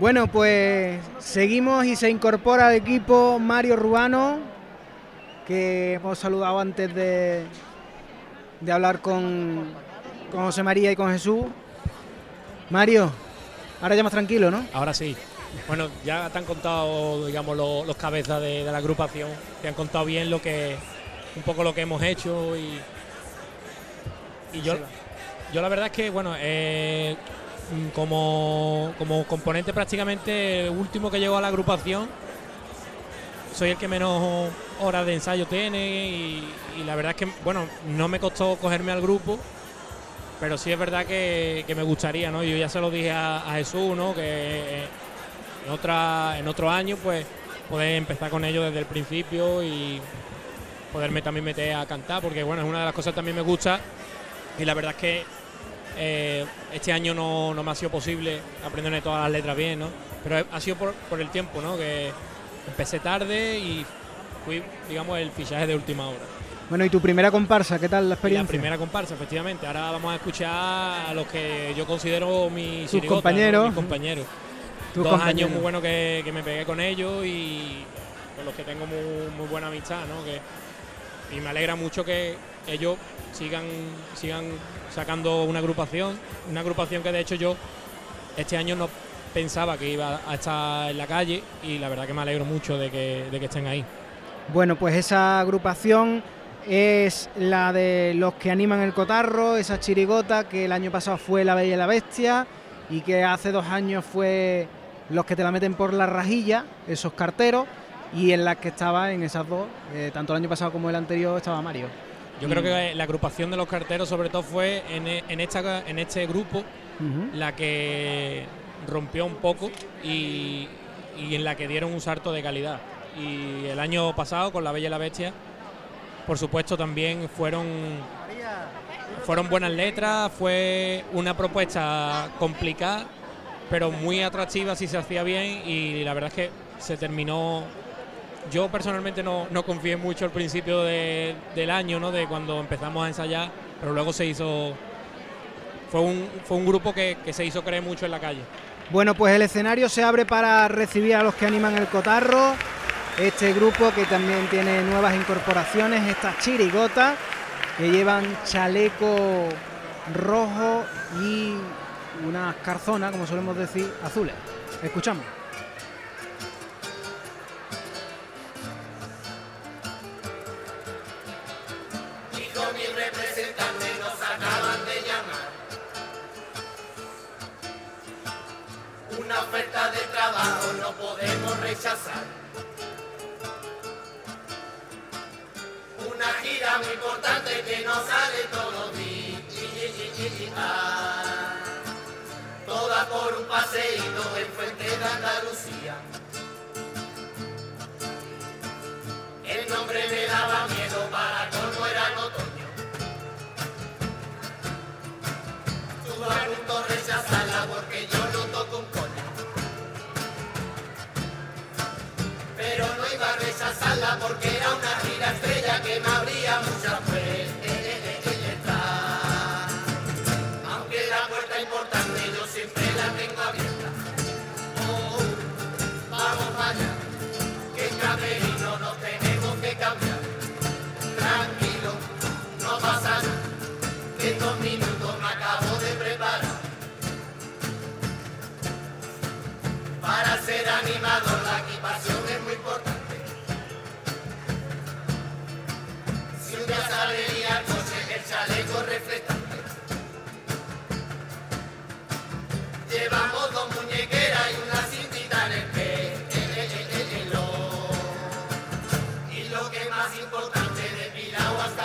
Bueno, pues seguimos y se incorpora al equipo Mario Rubano, que hemos saludado antes de, de hablar con, con José María y con Jesús. Mario, ahora ya más tranquilo, ¿no? Ahora sí. Bueno, ya te han contado, digamos, los, los cabezas de, de la agrupación, te han contado bien lo que, un poco lo que hemos hecho y, y yo, yo la verdad es que, bueno, eh, como, como componente prácticamente último que llegó a la agrupación, soy el que menos horas de ensayo tiene y, la verdad es que, bueno, no me costó cogerme al grupo, pero sí es verdad que, me gustaría, ¿no? Yo ya se lo dije a, a Jesús, ¿no? Que en, otra, en otro año, pues, poder empezar con ellos desde el principio y poderme también meter a cantar, porque, bueno, es una de las cosas que también me gusta y la verdad es que eh, este año no, no me ha sido posible aprenderme todas las letras bien, ¿no? Pero ha sido por, por el tiempo, ¿no? Que empecé tarde y fui, digamos, el fichaje de última hora. Bueno, ¿y tu primera comparsa? ¿Qué tal la Y la experiencia? primera comparsa, efectivamente. Ahora vamos a escuchar a los que yo considero mis Tus chirigotas, ¿no? compañeros. Mis compañeros. Tus Dos compañeros. años muy buenos que, que me pegué con ellos y con los que tengo muy, muy buena amistad, ¿no? Que, y me alegra mucho que ellos sigan, sigan sacando una agrupación, una agrupación que de hecho yo este año no pensaba que iba a estar en la calle y la verdad que me alegro mucho de que, de que estén ahí. Bueno, pues esa agrupación es la de los que animan el cotarro, esa chirigota que el año pasado fue La Bella y la Bestia y que hace dos años fue los que te la meten por la rajilla, esos carteros, y en las que estaba en esas dos, eh, tanto el año pasado como el anterior, estaba Mario. Yo creo que la agrupación de los carteros sobre todo fue en, e- en, esta, en este grupo la que rompió un poco y, y en la que dieron un salto de calidad. Y el año pasado con La Bella y la Bestia, por supuesto también fueron, fueron buenas letras, fue una propuesta complicada, pero muy atractiva si se hacía bien y la verdad es que se terminó... Yo personalmente no, no confié mucho al principio de- del año, ¿no? de cuando empezamos a ensayar, pero luego se hizo... Fue un, fue un grupo que, que se hizo creer mucho en la calle. Bueno, pues el escenario se abre para recibir a los que animan el cotarro. Este grupo que también tiene nuevas incorporaciones, estas chirigotas que llevan chaleco rojo y unas carzonas, como solemos decir, azules. Escuchamos. Rechazar. Una gira muy importante que nos sale todo bien. Toda por un paseíto en frente de Andalucía. El nombre me daba miedo para colmo era en otoño. Tuve a punto rechazarla porque no iba a rechazarla porque era una gira estrella que me abría muchas puertas. Aunque la puerta importante yo siempre la tengo abierta. Oh, vamos allá que en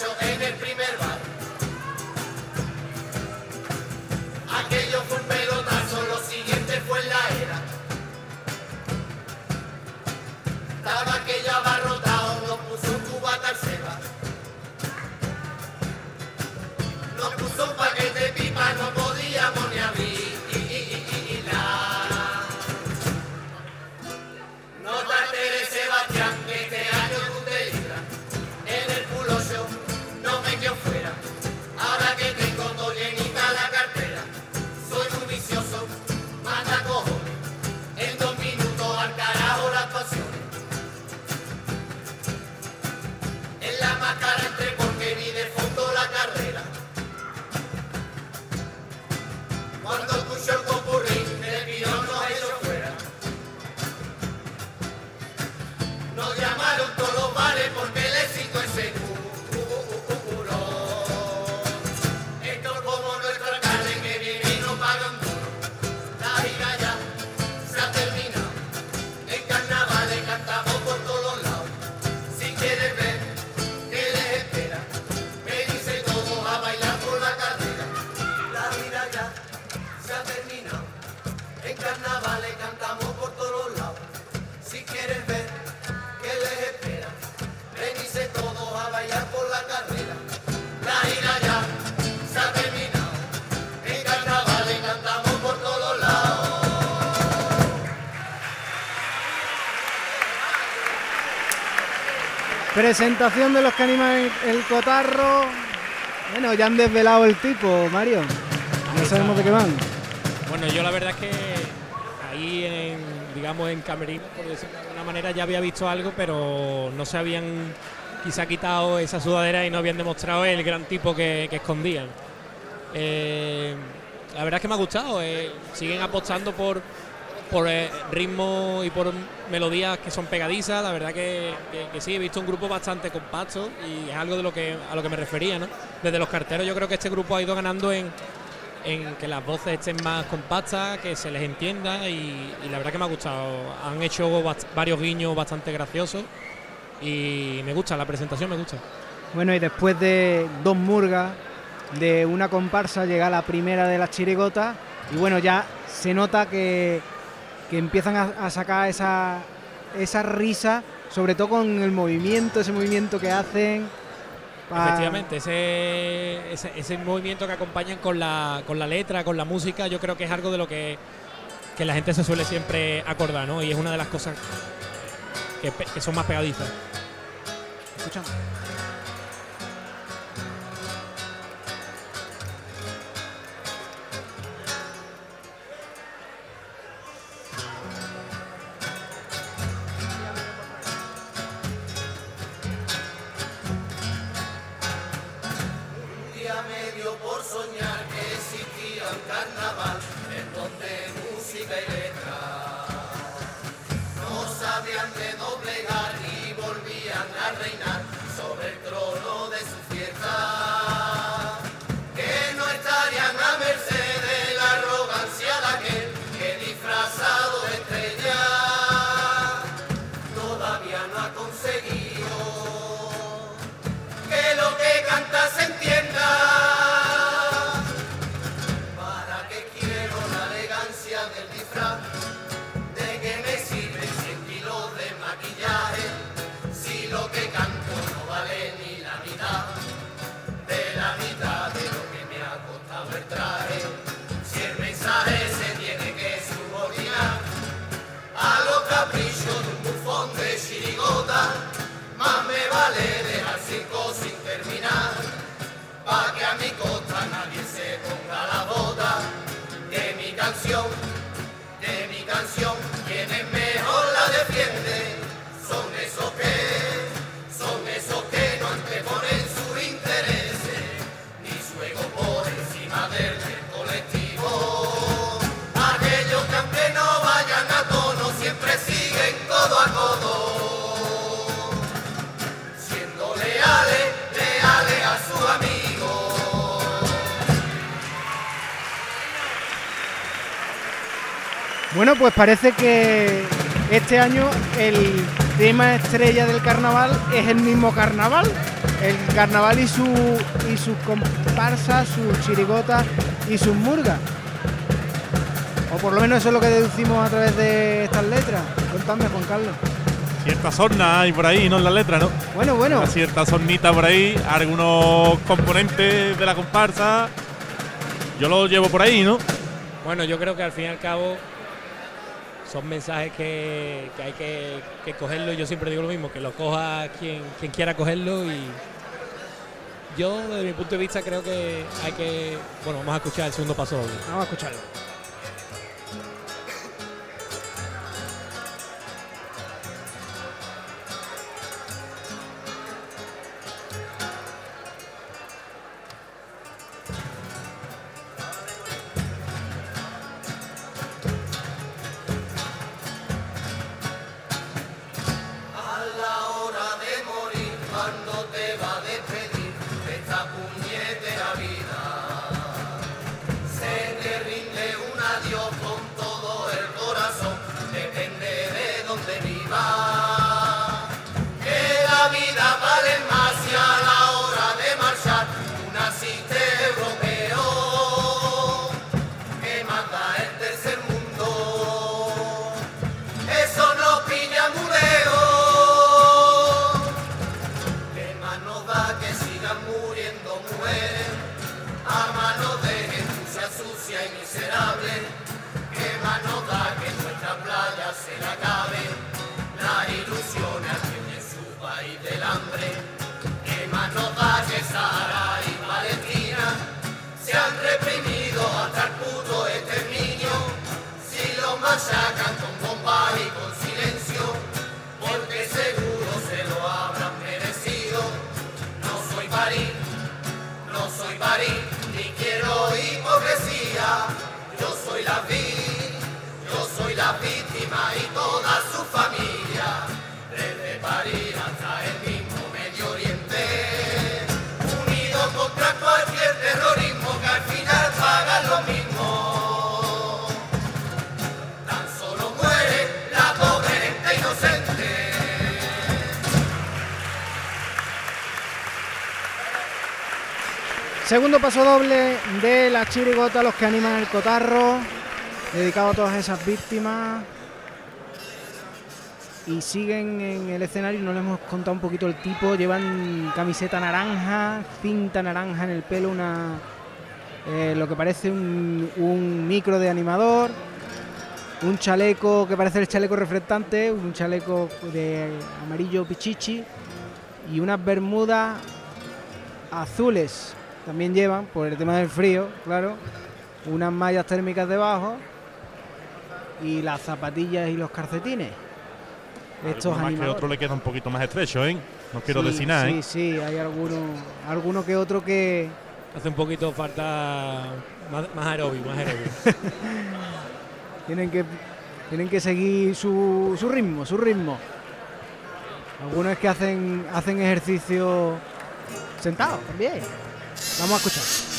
en el primer bar. Presentación de los que animan el, cotarro. Bueno, ya han desvelado el tipo, Mario. No sabemos de qué van. Bueno, yo la verdad es que ahí en, digamos, en Camerino, por decirlo de alguna manera, ya había visto algo, pero no se habían quizá quitado esa sudadera y no habían demostrado el gran tipo que, escondían. Eh, la verdad es que me ha gustado. Eh, siguen apostando por, por eh, ritmo y por melodías que son pegadizas. La verdad que, sí, he visto un grupo bastante compacto y es algo de lo que a lo que me refería, ¿no? Desde los carteros yo creo que este grupo ha ido ganando en, que las voces estén más compactas, que se les entienda y, la verdad que me ha gustado. Han hecho varios guiños bastante graciosos y me gusta, la presentación me gusta. Bueno, y después de dos murgas, de una comparsa, llega la primera de las chirigotas y bueno, ya se nota que que empiezan a, sacar esa, esa risa, sobre todo con el movimiento, ese movimiento que hacen. Efectivamente, ese, ese, movimiento que acompañan con la, con la letra, con la música, yo creo que es algo de lo que, la gente se suele siempre acordar, ¿no? Y es una de las cosas que, que son más pegadizas. Escuchando. Bueno, pues parece que este año el tema estrella del carnaval es el mismo carnaval. El carnaval y su y sus comparsas, sus chirigotas y sus murgas. O por lo menos eso es lo que deducimos a través de estas letras. Contadme, Juan Carlos. Cierta sorna hay por ahí, ¿no? En la letra, ¿no? Bueno, bueno. Una cierta sornita por ahí, algunos componentes de la comparsa. Yo lo llevo por ahí, ¿no? Bueno, yo creo que al fin y al cabo son mensajes que, hay que, cogerlo. Yo siempre digo lo mismo, que lo coja quien, quien quiera cogerlo y yo desde mi punto de vista creo que hay que, bueno, vamos a escuchar el segundo paso. Vamos a escucharlo. machacan con bomba y con silencio, porque seguro se lo habrán merecido. No soy París, no soy París, ni quiero hipocresía. Yo soy la víctima, yo soy la víctima y toda su familia desde París. Segundo paso doble de la chirigota, los que animan el cotarro, dedicado a todas esas víctimas. Y siguen en el escenario, no les hemos contado un poquito el tipo, llevan camiseta naranja, cinta naranja en el pelo, una eh, lo que parece un, un micro de animador, un chaleco que parece el chaleco reflectante, un chaleco de amarillo pichichi y unas bermudas azules también llevan, por el tema del frío, claro, unas mallas térmicas debajo y las zapatillas y los calcetines. Estos más que otro le queda un poquito más estrecho, ¿eh? No quiero Sí, decir nada, Sí, ¿eh? sí, hay alguno, alguno que otro que Hace un poquito falta más, más aerobio, más aerobio. tienen que tienen que seguir su, su ritmo, su ritmo. Algunos que hacen hacen ejercicio sentados también. Vamos a escuchar.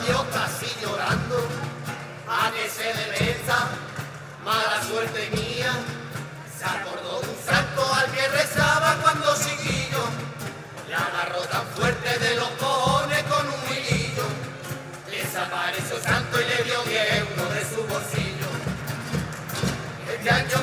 Preguntando a Dios casi llorando a qué se debe esta mala suerte mía. Se acordó de un santo al que rezaba cuando chiquillo. Le agarró tan fuerte de los cojones con un hilillo. Desapareció santo y le dio 10 euros de su bolsillo. Este año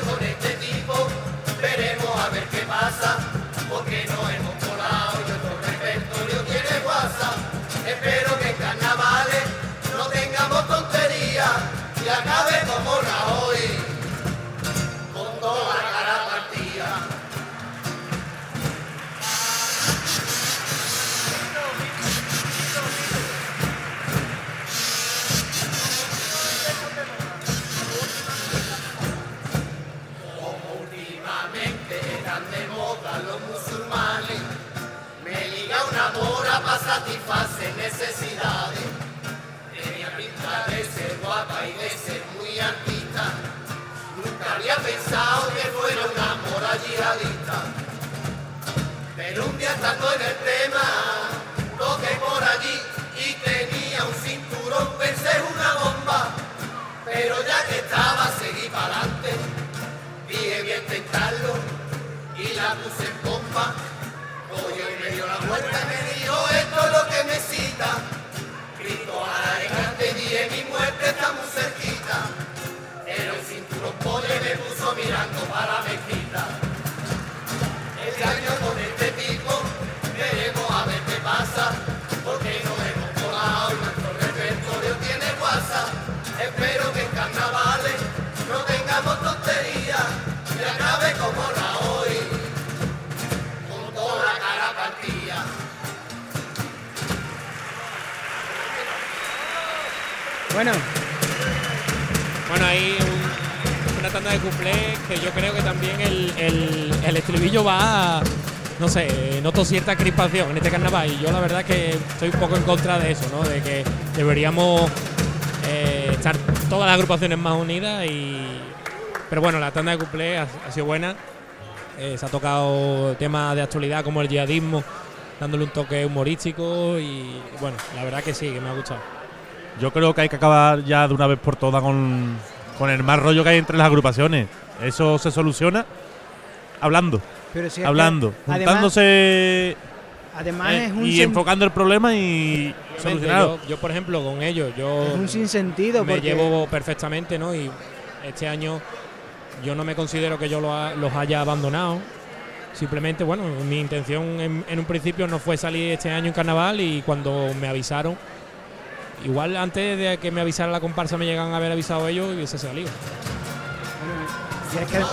satisfacer necesidades. Tenía pinta de ser guapa y de ser muy artista. Nunca había pensado que fuera una mora yihadista. Pero un día estando en el tema, toqué por allí y tenía un cinturón, pensé una bomba. Pero ya que estaba, seguí para. Bueno, Bueno, hay un- una tanda de cuplés que yo creo que también el, el- estribillo va a, no sé, noto cierta crispación en este carnaval y yo la verdad que estoy un poco en contra de eso, ¿no? De que deberíamos eh, estar todas las agrupaciones más unidas y... Pero bueno, la tanda de cuplés ha, ha sido buena. Eh, se ha tocado temas de actualidad como el yihadismo, dándole un toque humorístico y bueno, la verdad que sí, que me ha gustado. Yo creo que hay que acabar ya de una vez por todas con, con el mal rollo que hay entre las agrupaciones. Eso se soluciona hablando, pero si hablando, además- juntándose Además, eh, es un y enfocando el problema y solucionado. Yo, yo, por ejemplo, con ellos, yo es un sinsentido me porque llevo perfectamente, ¿no? Y este año yo no me considero que yo lo ha- los haya abandonado. Simplemente, bueno, mi intención en, en un principio no fue salir este año en carnaval y cuando me avisaron, Igual antes de que me avisara la comparsa me llegan a haber avisado ellos y hubiese salido. Bueno.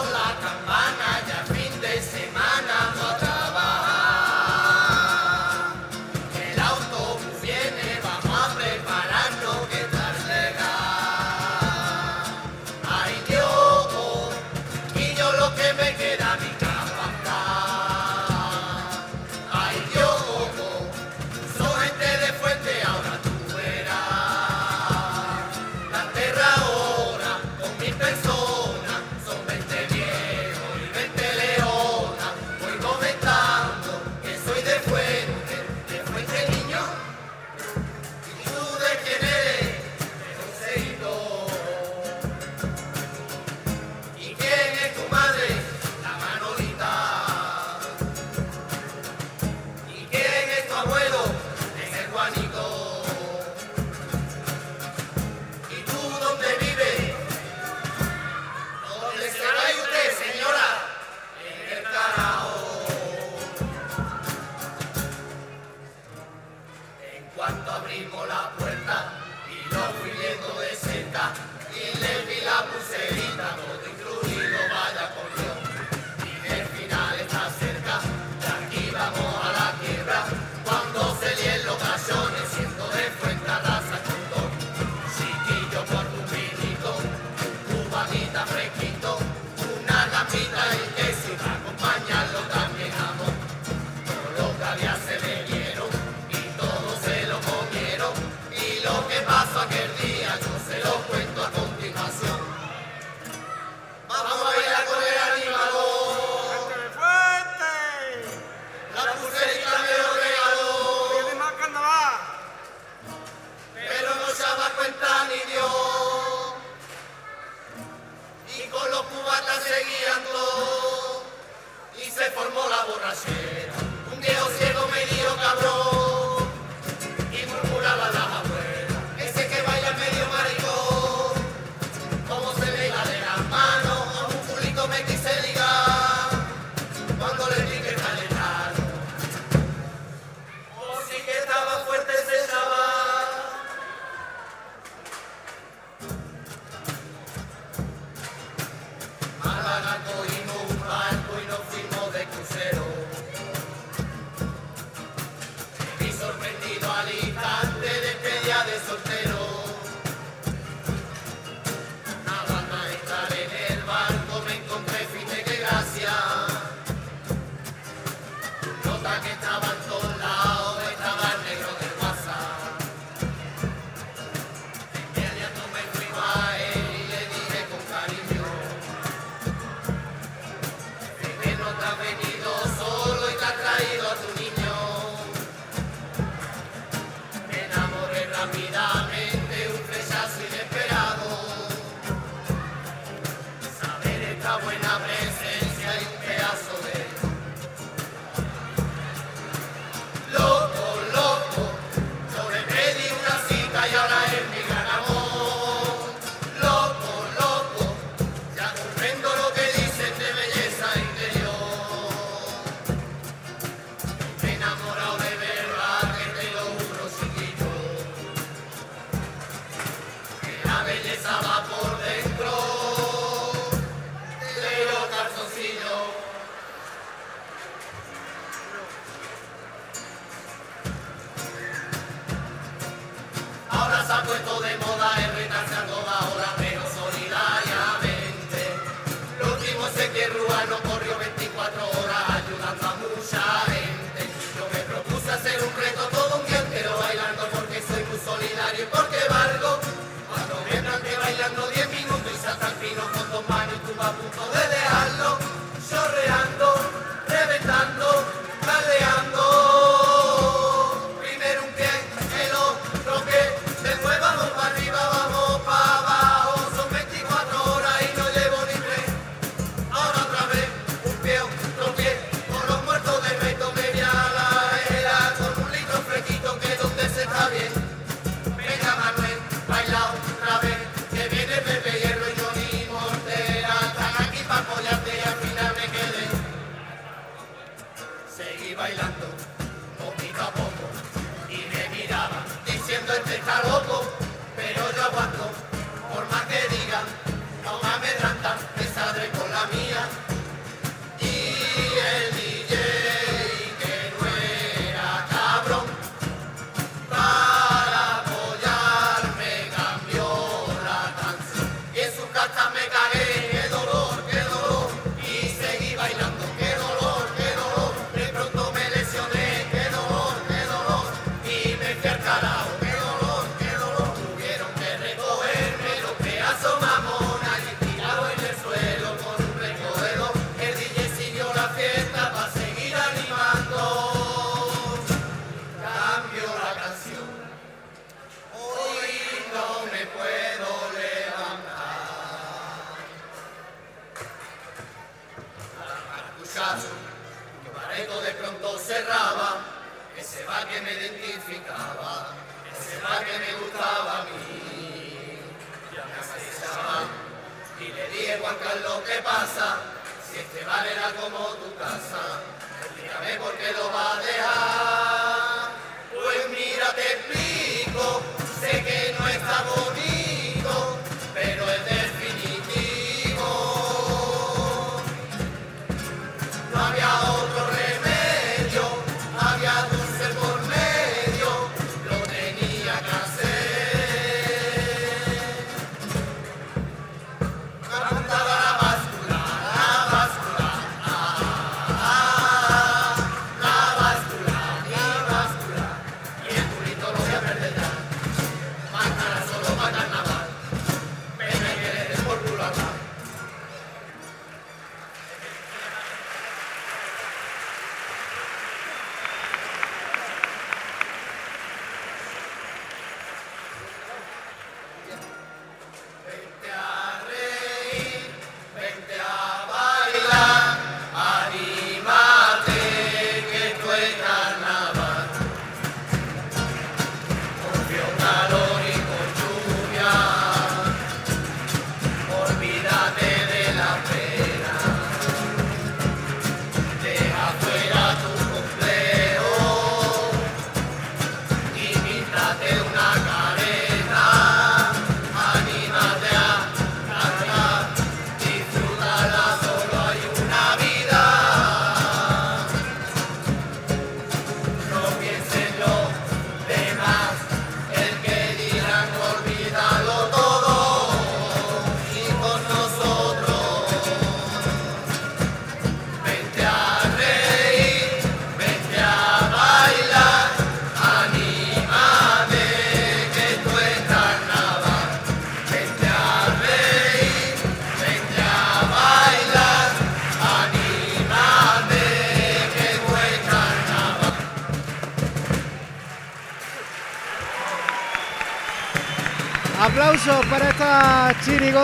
Dije, Juan Carlos, ¿qué pasa? Si este bar era como tu casa, explícame por qué lo vas a dejar. Pues mira, te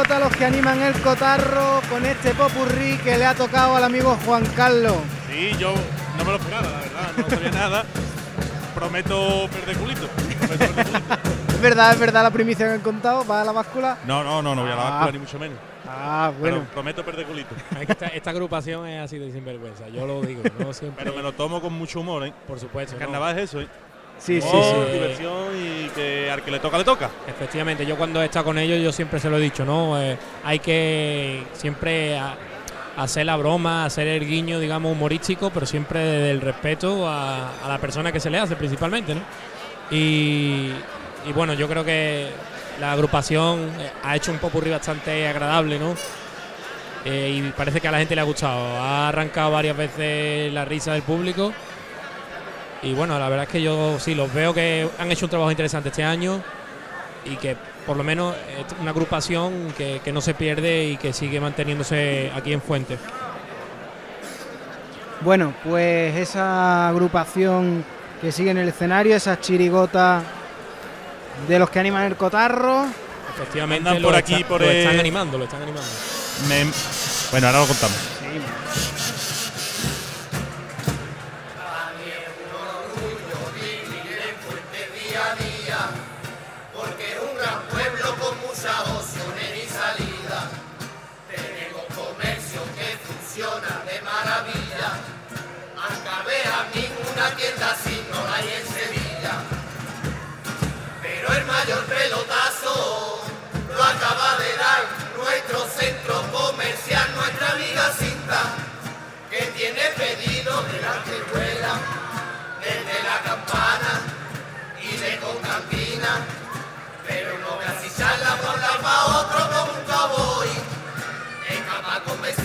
chirigota, los que animan el cotarro con este popurrí que le ha tocado al amigo Juan Carlos. Sí, yo no me lo esperaba, la verdad, no sabía nada. Prometo perder culito. prometo perder culito. Es verdad, es verdad la primicia que han contado, va a la báscula. No, no, no, no voy a la Ah. báscula ni mucho menos. Ah, bueno. Pero prometo perder culito. Esta, esta agrupación es así de sinvergüenza, yo lo digo, no siempre. Pero me lo tomo con mucho humor, ¿eh? Por supuesto. no. Carnaval es eso, ¿eh? Sí, sí, Humor, sí. diversión y que al que le toca, le toca. Efectivamente, yo cuando he estado con ellos, yo siempre se lo he dicho, ¿no? Eh, hay que siempre a- hacer la broma, hacer el guiño, digamos, humorístico, pero siempre desde el respeto a, a la persona que se le hace, principalmente, ¿no? Y, y bueno, yo creo que la agrupación eh, ha hecho un popurrí bastante agradable, ¿no? Eh, y parece que a la gente le ha gustado. Ha arrancado varias veces la risa del público. Y bueno, la verdad es que yo sí los veo que han hecho un trabajo interesante este año y que por lo menos es una agrupación que, que no se pierde y que sigue manteniéndose aquí en Fuente. Bueno, pues esa agrupación que sigue en el escenario, esa chirigota de los que animan el cotarro. Efectivamente, Andan lo, por aquí, está- por lo el- están animando, lo están animando. Me- Bueno, ahora lo contamos. porque Es capaz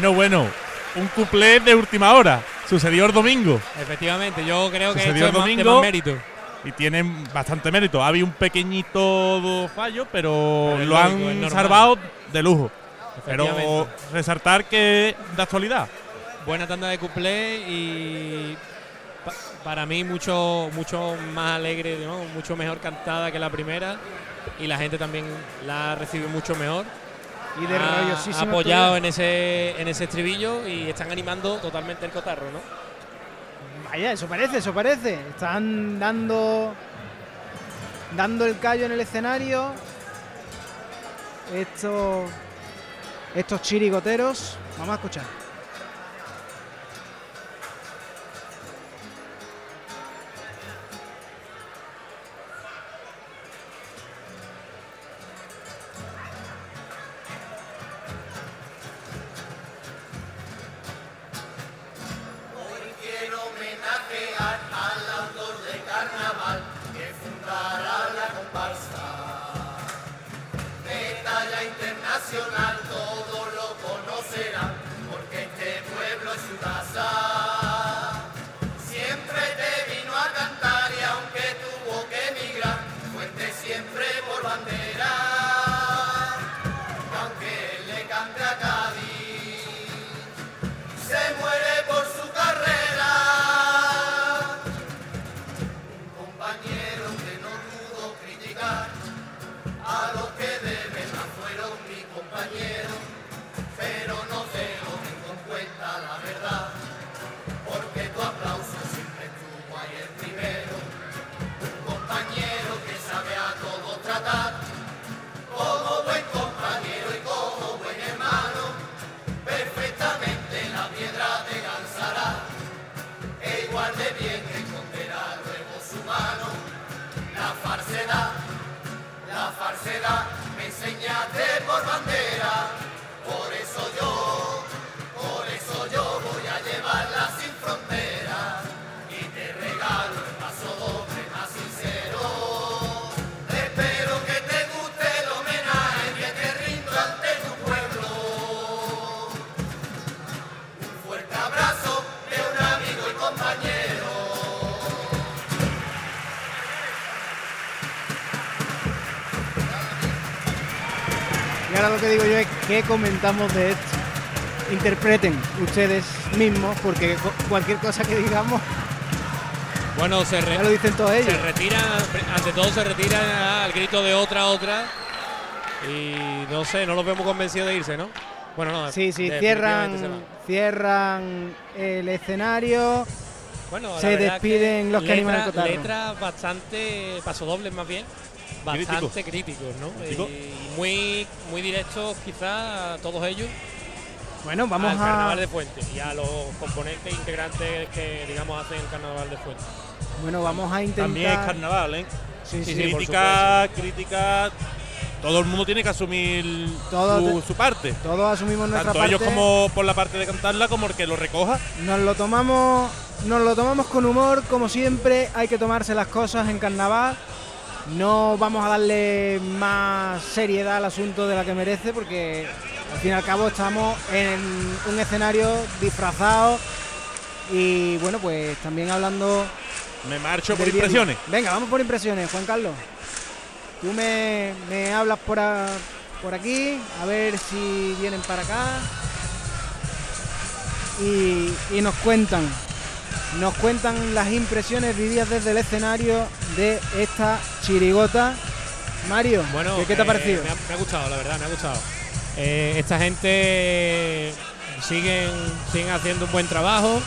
Bueno, bueno. Un cuplé de última hora. Sucedió el domingo. Efectivamente, yo creo que Sucedió es el de domingo. más mérito. Y tienen bastante mérito. Ha habido un pequeñito fallo, pero, Pero es lo lógico, es han salvado de lujo. Pero resaltar que de actualidad. buena tanda de cuplé y pa- para mí mucho mucho más alegre, ¿no? mucho mejor cantada que la primera y la gente también la recibe mucho mejor. Y de Ha- ha apoyado en ese en ese estribillo y están animando totalmente el cotarro, ¿no? Vaya, eso parece, eso parece. Están dando dando el callo en el escenario. Estos estos chirigoteros. Vamos a escuchar. Qué comentamos de esto. Interpreten ustedes mismos, porque cu- cualquier cosa que digamos Bueno, se, re- ya lo dicen todos ellos. se retira, ante todo se retira al grito de otra, otra. Y no sé, no los vemos convencidos de irse, ¿no? Bueno, no. Sí, sí, cierran, cierran el escenario. Bueno, se despiden los que animan el cotarro. Letras bastante pasodobles más bien, bastante críticos, ¿no? Y muy, muy directos quizás todos ellos Bueno, vamos al a. carnaval de Fuente y a los componentes integrantes que digamos hacen el carnaval de Fuente. Bueno, vamos a intentar. También es carnaval, ¿eh? Sí, sí, crítica, crítica. Todo el mundo tiene que asumir Todo su, su parte. Todos asumimos nuestra Tanto parte. ellos como por la parte de cantarla, como el que lo recoja. Nos lo tomamos, nos lo tomamos con humor, como siempre. Hay que tomarse las cosas en carnaval. No vamos a darle más seriedad al asunto de la que merece, porque al fin y al cabo estamos en un escenario disfrazado y bueno, pues también hablando Me marcho por impresiones. Venga, vamos por impresiones, Juan Carlos. Tú me, me hablas por, a- por aquí, a ver si vienen para acá. Y, y nos cuentan, nos cuentan las impresiones vividas desde el escenario de esta chirigota. Mario, Bueno, ¿qué, qué te ha eh, parecido? Me ha, me ha gustado, la verdad, me ha gustado. Eh, esta gente siguen, siguen haciendo un buen trabajo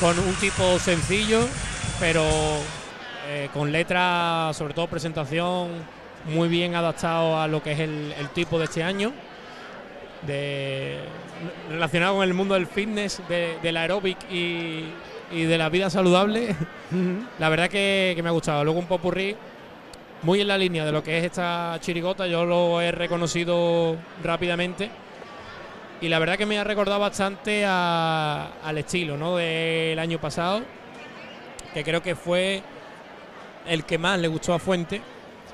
con un tipo sencillo, pero eh, con letra, sobre todo presentación, muy bien adaptado a lo que es el, el tipo de este año, de, relacionado con el mundo del fitness, de- del aeróbic y, y de la vida saludable. La verdad que, que me ha gustado. Luego un popurrí muy en la línea de lo que es esta chirigota. Yo lo he reconocido rápidamente. Y la verdad que me ha recordado bastante a- al estilo ¿no? del año pasado. Que creo que fue el que más le gustó a Fuente.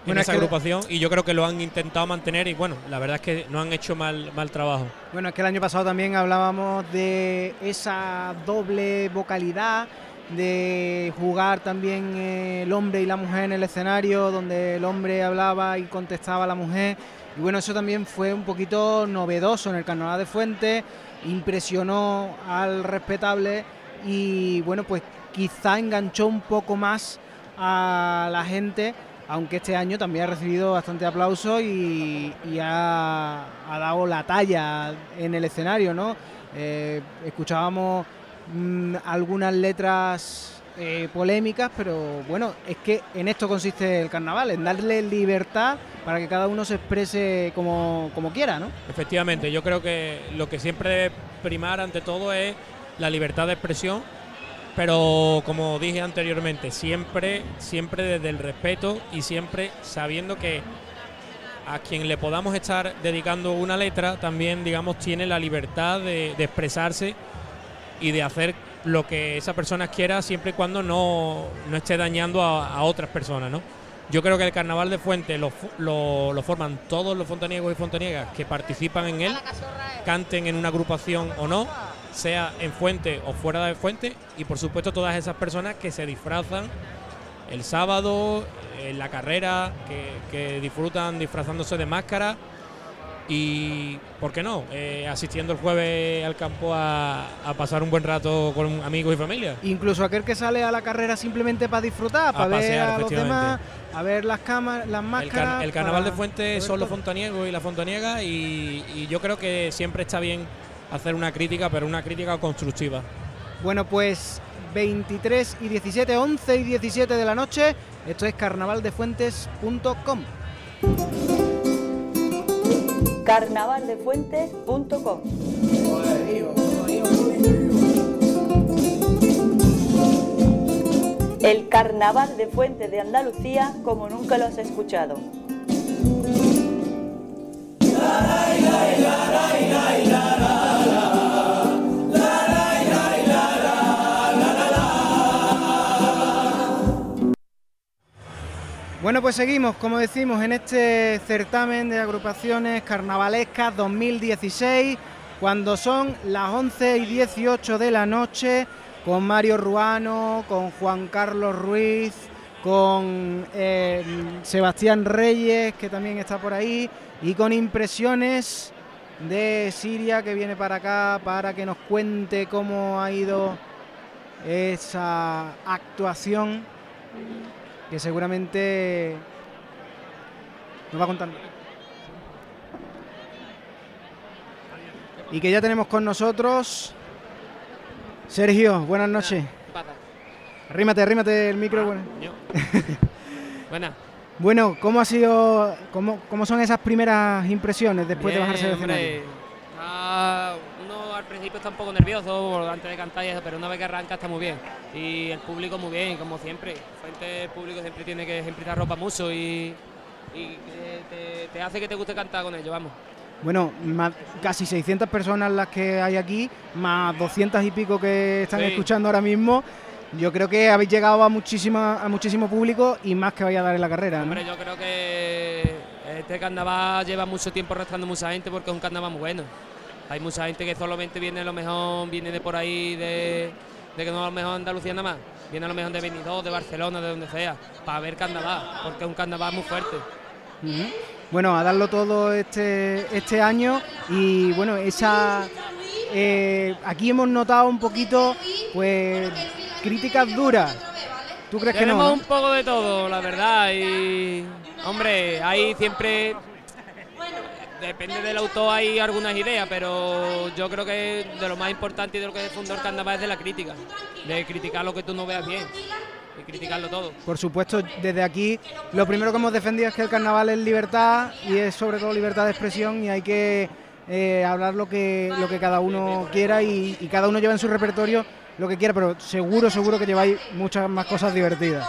En esa agrupación y yo creo que lo han intentado mantener y bueno, la verdad es que no han hecho mal, mal trabajo. Bueno, es que el año pasado también hablábamos de esa doble vocalidad, de jugar también eh, el hombre y la mujer en el escenario, donde el hombre hablaba y contestaba a la mujer. Y bueno, eso también fue un poquito novedoso en el Carnaval de Fuentes, impresionó al respetable y bueno, pues quizá enganchó un poco más a la gente aunque este año también ha recibido bastante aplauso y, ha, dado la talla en el escenario, ¿no? Eh, escuchábamos mm, algunas letras eh, polémicas, pero bueno, es que en esto consiste el carnaval, en darle libertad para que cada uno se exprese como, quiera, ¿no? Efectivamente, yo creo que lo que siempre primar ante todo es la libertad de expresión pero como dije anteriormente, siempre, siempre desde el respeto y siempre sabiendo que a quien le podamos estar dedicando una letra también, digamos, tiene la libertad de, expresarse y de hacer lo que esa persona quiera siempre y cuando no, esté dañando a, otras personas, ¿no? Yo creo que el carnaval de Fuente lo, lo, forman todos los fontaniegos y fontaniegas que participan en él, canten en una agrupación o no, sea en fuente o fuera de fuente, y por supuesto todas esas personas que se disfrazan el sábado, en la carrera, que, disfrutan disfrazándose de máscara y, ¿por qué no?, eh, asistiendo el jueves al campo a, pasar un buen rato con amigos y familia. Incluso aquel que sale a la carrera simplemente para disfrutar, para ver a los demás, a ver las cámaras, las máscaras. El, carnaval de Fuente son los fontaniegos y la fontaniega y, y yo creo que siempre está bien hacer una crítica, pero una crítica constructiva. Bueno, pues 23 y 17, 11 y 17 de la noche. Esto es carnavaldefuentes.com. Carnavaldefuentes.com. El carnaval de Fuentes de Andalucía como nunca lo has escuchado. Bueno, pues seguimos, como decimos, en este certamen de agrupaciones carnavalescas 2016, cuando son las 11 y 18 de la noche, con Mario Ruano, con Juan Carlos Ruiz, con eh, Sebastián Reyes, que también está por ahí, y con impresiones de Siria, que viene para acá para que nos cuente cómo ha ido esa actuación que seguramente nos va contando. Y que ya tenemos con nosotros Sergio, buenas noches. Arrímate, arrímate el micro. bueno. Buenas. Bueno, ¿cómo ha sido, cómo, cómo son esas primeras impresiones después de bajarse del escenario? Al está un poco nervioso antes de cantar y eso, pero una vez que arranca está muy bien. Y el público muy bien, como siempre. Frente el público siempre tiene que siempre te ropa mucho y, te, hace que te guste cantar con ellos, vamos. Bueno, casi 600 personas las que hay aquí, más 200 y pico que están escuchando ahora mismo. Yo creo que habéis llegado a muchísima, a muchísimo público y más que vaya a dar en la carrera. Hombre, yo creo que este carnaval lleva mucho tiempo arrastrando mucha gente porque es un carnaval muy bueno. Hay mucha gente que solamente viene a lo mejor, viene de por ahí, de, que no a lo mejor Andalucía nada más. Viene a lo mejor de Benidorm, de Barcelona, de donde sea, para ver carnaval, porque es un carnaval muy fuerte. Bueno, a darlo todo este, este año y bueno, esa eh, aquí hemos notado un poquito, pues, críticas duras. ¿Tú crees que no? Tenemos un poco de todo, la verdad. Y, hombre, hay siempre depende del autor hay algunas ideas, pero yo creo que de lo más importante y de lo que fundó el carnaval es de la crítica, de criticar lo que tú no veas bien y criticarlo todo. Por supuesto, desde aquí lo primero que hemos defendido es que el carnaval es libertad y es sobre todo libertad de expresión y hay que eh, hablar lo que, lo que cada uno quiera y, cada uno lleva en su repertorio lo que quiera, pero seguro, seguro que lleváis muchas más cosas divertidas.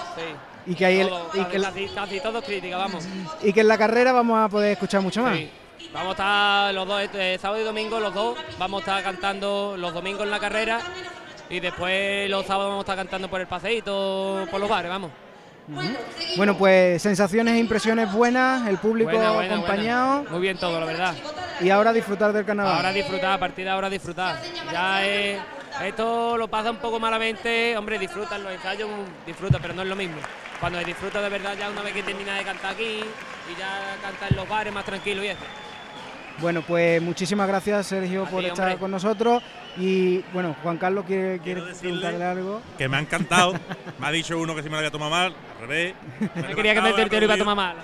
Y que, hay y que casi, todo crítica, vamos. Y que en la carrera vamos a poder escuchar mucho más. Vamos a estar los dos, este, sábado y domingo, los dos, vamos a estar cantando los domingos en la carrera y después los sábados vamos a estar cantando por el paseíto, por los bares, vamos. Bueno, pues sensaciones e impresiones buenas, el público Buena, buena, acompañado buena. Muy bien todo, la verdad. y ahora disfrutar del carnaval. Ahora disfrutar, a partir de ahora disfrutar. Ya es, esto lo pasa un poco malamente, hombre, disfruta en los ensayos, disfruta, pero no es lo mismo. Cuando disfruta de verdad ya una vez que termina de cantar aquí y ya canta en los bares más tranquilo y eso. Bueno, pues muchísimas gracias Sergio por estar hombre. con nosotros y bueno, Juan Carlos quiere, quiere preguntarle algo. Que me ha encantado. me ha dicho uno que si me lo había tomado mal, al revés. Me No quería que me te lo iba a tomar mal.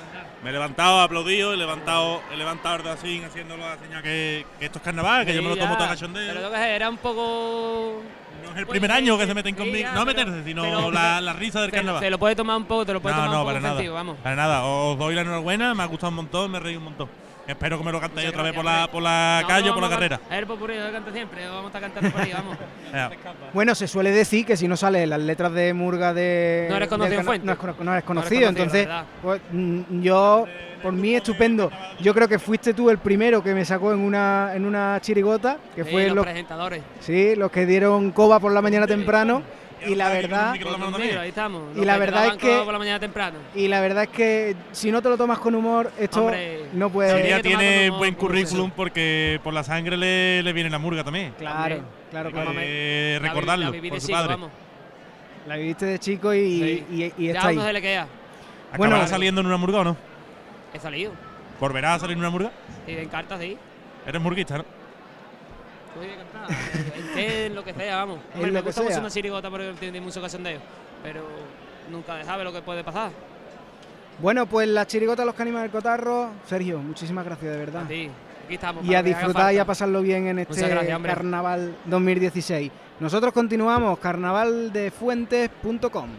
Me he levantado, he aplaudido, he levantado, he levantado el así, haciéndolo la señal que, que esto es carnaval, que yo me lo tomo todo cachondeo. Pero lo que era un poco. No es el primer año que se meten sí, conmigo. ya, No pero- meterse, sino pero- la, la risa del Se, carnaval. se lo puede tomar un poco, te lo puede no, tomar no, un poco para nada. vamos. Para nada. Os doy la enhorabuena, me ha gustado un montón, me he reído un montón. Espero que me lo cantéis Muchas otra vez por la, por la No, calle no, o por la carrera. El popurrí lo canta siempre, vamos a cantando por ahí, vamos. Bueno, se suele decir que si no sale las letras de Murga de. No eres conocido del en cana- Fuente. No, es no eres No eres conocido, entonces, pues, mm, yo, por mí, estupendo. Yo creo que fuiste tú el primero que me sacó en una, en una chirigota, que Sí, fue los los, presentadores. sí, los que dieron coba por la mañana temprano. Y la verdad. Y la verdad es que- coba por la mañana temprano. y la verdad es que si no te lo tomas con humor, esto Hombre, no puede. Sí, tomar tiene buen currículum porque por la sangre le, le viene la murga también. Claro, claro, claro. que La vi- recordarlo la viví por su chico, padre. vamos. La viviste de chico y, Sí. y, y Ya está ahí. le queda. Bueno, ¿Acabará saliendo en una murga o no? He salido. ¿Volverá a salir en una murga? Y en cartas, sí. Eres murguista, ¿no? Cantar. En en lo que sea, vamos. Hombre, me gusta mucho una chirigota porque tiene mucho cachondeo. Pero nunca sabe lo que puede pasar. Bueno, pues la chirigota Los Cánimas del Cotarro. Sergio, muchísimas gracias, de verdad. A ti. Aquí estamos. Y a disfrutar y a pasarlo bien en este gracias, carnaval 2016. Nosotros continuamos, carnavaldefuentes.com.